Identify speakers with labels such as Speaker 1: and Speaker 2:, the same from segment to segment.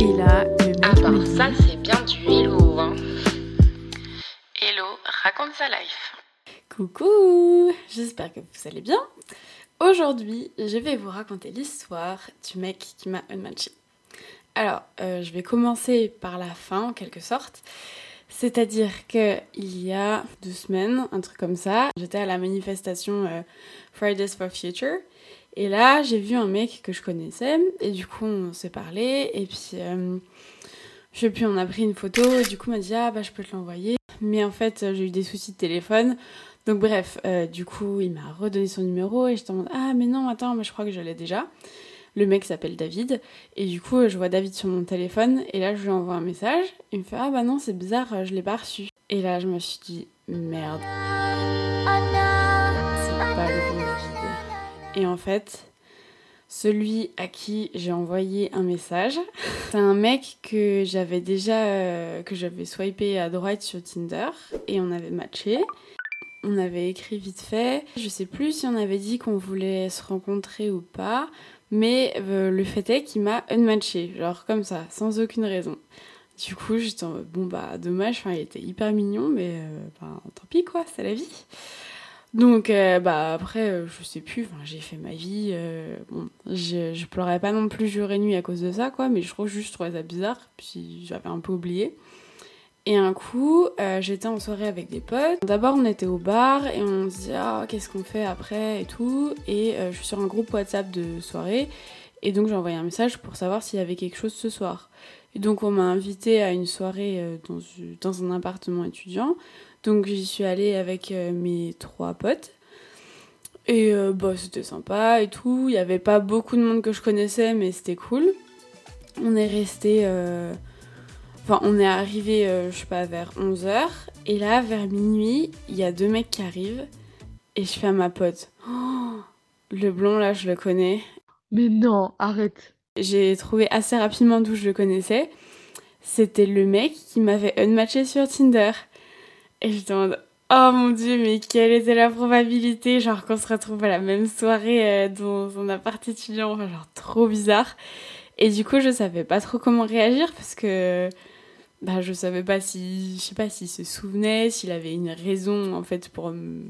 Speaker 1: Et là, le mec dit,
Speaker 2: ça, c'est bien du hello. Hein.
Speaker 1: Hello, raconte sa life. Coucou, j'espère que vous allez bien. Aujourd'hui, je vais vous raconter l'histoire du mec qui m'a unmatché. Alors, euh, je vais commencer par la fin en quelque sorte. C'est-à-dire que il y a deux semaines, un truc comme ça, j'étais à la manifestation euh, Fridays for Future. Et là, j'ai vu un mec que je connaissais. Et du coup, on s'est parlé. Et puis, euh, je sais plus, on a pris une photo. Et du coup, il m'a dit, ah bah, je peux te l'envoyer. Mais en fait, j'ai eu des soucis de téléphone. Donc, bref, euh, du coup, il m'a redonné son numéro. Et je demande, ah, mais non, attends, mais je crois que je l'ai déjà. Le mec s'appelle David. Et du coup, je vois David sur mon téléphone. Et là, je lui envoie un message. Il me fait, ah bah non, c'est bizarre, je l'ai pas reçu. Et là, je me suis dit, merde. C'est Et en fait, celui à qui j'ai envoyé un message, c'est un mec que j'avais déjà, euh, que j'avais swipé à droite sur Tinder et on avait matché. On avait écrit vite fait. Je sais plus si on avait dit qu'on voulait se rencontrer ou pas, mais euh, le fait est qu'il m'a unmatché, genre comme ça, sans aucune raison. Du coup, j'étais en bon bah dommage, enfin il était hyper mignon, mais euh, ben, tant pis quoi, c'est la vie. Donc, euh, bah après, euh, je sais plus, j'ai fait ma vie. euh, bon, je, je pleurais pas non plus jour et nuit à cause de ça, quoi, mais je trouve juste, trouvais ça bizarre, puis j'avais un peu oublié. Et un coup, j'étais en soirée avec des potes. D'abord, on était au bar et on se dit, ah, qu'est-ce qu'on fait après et tout. Et je suis sur un groupe WhatsApp de soirée. Et donc, j'ai envoyé un message pour savoir s'il y avait quelque chose ce soir. Et donc, on m'a invité à une soirée dans, dans un appartement étudiant. Donc j'y suis allée avec euh, mes trois potes. Et euh, bah, c'était sympa et tout. Il n'y avait pas beaucoup de monde que je connaissais, mais c'était cool. On est resté. euh, Enfin, on est arrivé, euh, je sais pas, vers 11h. Et là, vers minuit, il y a deux mecs qui arrivent. Et je fais à ma pote. Oh, le blond, là, je le connais.
Speaker 3: Mais non, arrête.
Speaker 1: J'ai trouvé assez rapidement d'où je le connaissais. C'était le mec qui m'avait unmatché sur Tinder. Et je demande, oh mon dieu, mais quelle était la probabilité, genre qu'on se retrouve à la même soirée euh, dans un appart étudiant, genre trop bizarre. Et du coup, je savais pas trop comment réagir parce que bah, je savais pas si, je sais pas s'il se souvenait, s'il avait une raison en fait pour m-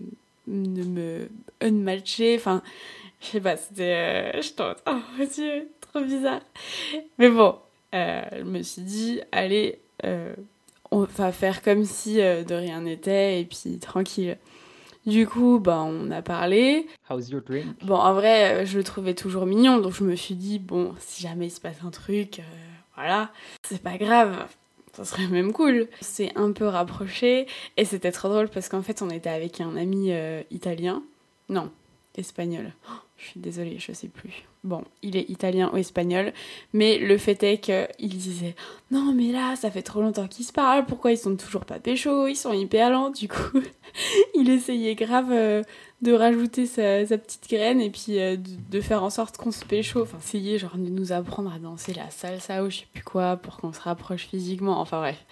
Speaker 1: de me unmatcher. Enfin, je sais pas, c'était, euh, je tente, oh mon dieu, trop bizarre. Mais bon, euh, je me suis dit, allez. On va faire comme si euh, de rien n'était et puis tranquille. Du coup, bah, on a parlé.
Speaker 4: How's your drink?
Speaker 1: Bon, en vrai, euh, je le trouvais toujours mignon, donc je me suis dit, bon, si jamais il se passe un truc, euh, voilà, c'est pas grave, ça serait même cool. C'est un peu rapproché, et c'était trop drôle parce qu'en fait, on était avec un ami euh, italien. Non, espagnol. Oh, je suis désolée, je sais plus. Bon, il est italien ou espagnol, mais le fait est qu'il disait Non, mais là, ça fait trop longtemps qu'ils se parlent, pourquoi ils sont toujours pas pécho? Ils sont hyper lents, du coup, il essayait grave euh, de rajouter sa, petite graine et puis euh, de, faire en sorte qu'on se pécho. Enfin, essayer genre de nous apprendre à danser la salsa ou je sais plus quoi pour qu'on se rapproche physiquement. Enfin, bref,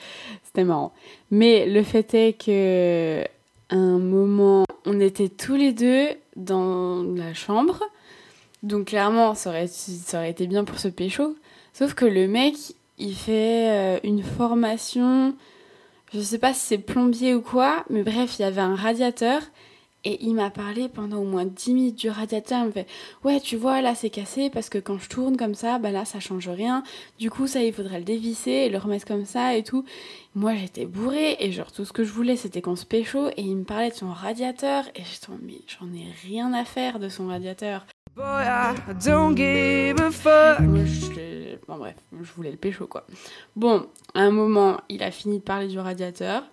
Speaker 1: c'était marrant. Mais le fait est que un moment, on était tous les deux dans la chambre. Donc clairement, ça aurait, été bien pour se pécho. Sauf que le mec, il fait euh, une formation, je sais pas si c'est plombier ou quoi, mais bref, il y avait un radiateur. Et il m'a parlé pendant au moins 10 minutes du radiateur. Il me fait Ouais, tu vois, là c'est cassé parce que quand je tourne comme ça, bah là ça change rien. Du coup, ça il faudrait le dévisser et le remettre comme ça et tout. Moi j'étais bourrée et genre tout ce que je voulais c'était qu'on se pécho. Et il me parlait de son radiateur. Et j'étais en Mais j'en ai rien à faire de son radiateur.
Speaker 5: Boy, I don't give a fuck.
Speaker 1: Je bon, bref, je voulais le pécho, quoi. Bon, à un moment, il a fini de parler du radiateur.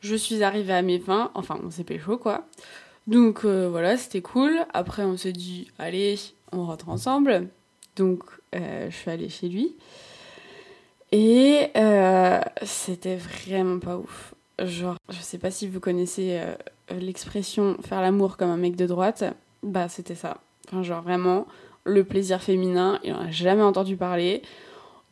Speaker 1: Je suis arrivée à mes fins. Enfin, on s'est pécho, quoi. Donc, euh, voilà, c'était cool. Après, on s'est dit, allez, on rentre ensemble. Donc, euh, je suis allée chez lui. Et euh, c'était vraiment pas ouf. Genre, je sais pas si vous connaissez l'expression faire l'amour comme un mec de droite. Bah, c'était ça. Enfin, genre, vraiment, le plaisir féminin, il en a jamais entendu parler.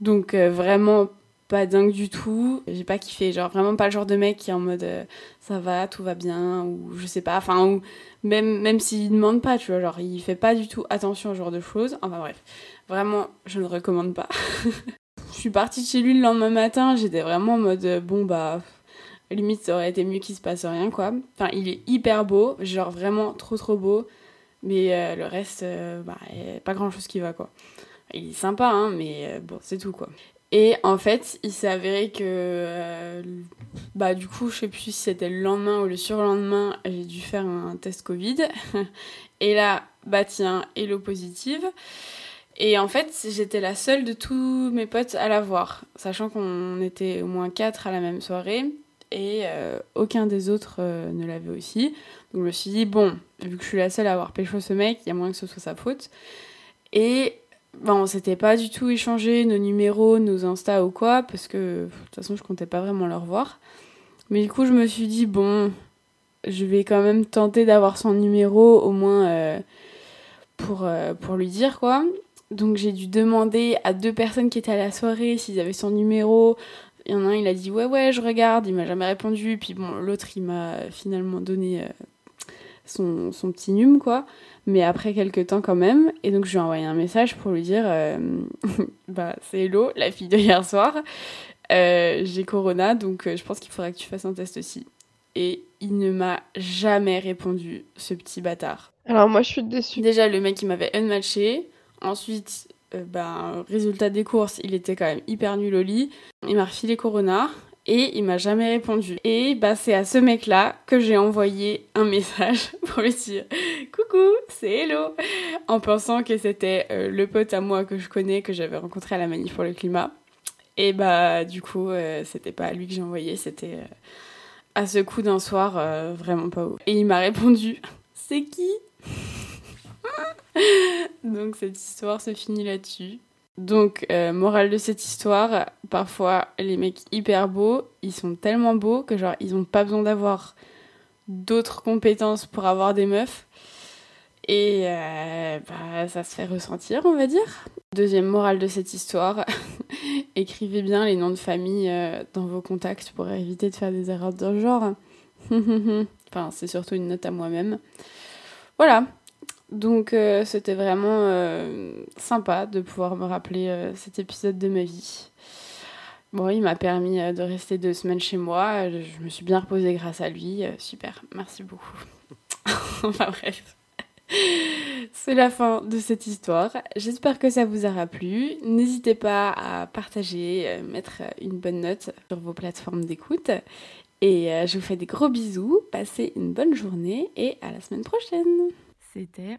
Speaker 1: Donc vraiment pas dingue du tout. J'ai pas kiffé, genre vraiment pas le genre de mec qui est en mode euh, ça va, tout va bien ou je sais pas, enfin ou même même s'il demande pas, tu vois, genre il fait pas du tout attention ce genre de choses. Enfin bref, vraiment je ne recommande pas. suis partie de chez lui le lendemain matin, j'étais vraiment en mode euh, bon bah limite ça aurait été mieux qu'il se passe rien quoi. Enfin, il est hyper beau, genre vraiment trop trop beau, mais euh, le reste, bah, pas grand chose qui va quoi. Il est sympa, hein, mais bon, c'est tout quoi. Et en fait, il s'est avéré que, euh, bah du coup, je sais plus si c'était le lendemain ou le surlendemain, j'ai dû faire un test Covid. Et là, bah tiens, hello positive. Et en fait, j'étais la seule de tous mes potes à l'avoir, sachant qu'on était au moins quatre à la même soirée et euh, aucun des autres euh, ne l'avait aussi. Donc je me suis dit, bon, vu que je suis la seule à avoir pécho ce mec, il y a moins que ce soit sa faute. Et on s'était pas du tout échangé nos numéros, nos Insta ou quoi, parce que de toute façon, je comptais pas vraiment le revoir. Mais du coup, je me suis dit, bon, je vais quand même tenter d'avoir son numéro, au moins euh, pour, euh, pour lui dire quoi. Donc j'ai dû demander à deux personnes qui étaient à la soirée s'ils avaient son numéro. Il y en a un, il a dit ouais ouais je regarde, il m'a jamais répondu. Puis bon, l'autre il m'a finalement donné euh, son, son petit num quoi. Mais après quelques temps quand même. Et donc je lui ai envoyé un message pour lui dire euh, bah c'est Hello, la fille de hier soir. Euh, j'ai corona donc euh, je pense qu'il faudra que tu fasses un test aussi. Et il ne m'a jamais répondu, ce petit bâtard.
Speaker 3: Alors moi je suis déçue.
Speaker 1: Déjà, le mec, il m'avait unmatché. Ensuite, ben, résultat des courses, il était quand même hyper nul au lit. Il m'a refilé Corona et il m'a jamais répondu. Et bah, c'est à ce mec-là que j'ai envoyé un message pour lui dire Coucou, c'est Hello En pensant que c'était euh, le pote à moi que je connais, que j'avais rencontré à la manif pour le climat. Et bah, du coup, euh, c'était pas à lui que j'ai envoyé, c'était euh, à ce coup d'un soir vraiment pas ouf. Et il m'a répondu C'est qui? Donc cette histoire se finit là-dessus. Donc, euh, morale de cette histoire, parfois les mecs hyper beaux, ils sont tellement beaux que genre ils ont pas besoin d'avoir d'autres compétences pour avoir des meufs. Et euh, bah, ça se fait ressentir, on va dire. Deuxième morale de cette histoire, écrivez bien les noms de famille euh, dans vos contacts pour éviter de faire des erreurs de genre. enfin, c'est surtout une note à moi-même. Voilà, donc euh, c'était vraiment euh, sympa de pouvoir me rappeler euh, cet épisode de ma vie. Bon, il m'a permis de rester deux semaines chez moi. Je, me suis bien reposée grâce à lui. Super, merci beaucoup. enfin bref. C'est la fin de cette histoire. J'espère que ça vous aura plu. N'hésitez pas à partager, mettre une bonne note sur vos plateformes d'écoute. Et je vous fais des gros bisous. Passez une bonne journée et à la semaine prochaine. C'était